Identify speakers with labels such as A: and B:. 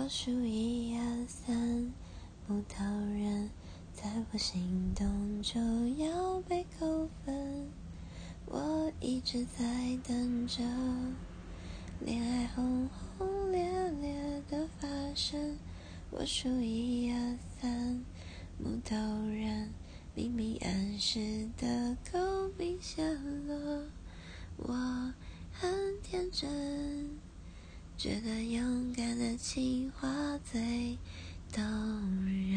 A: 我数一二三，木头人，再不心动就要被扣分。我一直在等着，恋爱轰轰烈烈的发生。我数一二三，木头人，明明暗示的够明显了，我很天真。觉得勇敢最动人。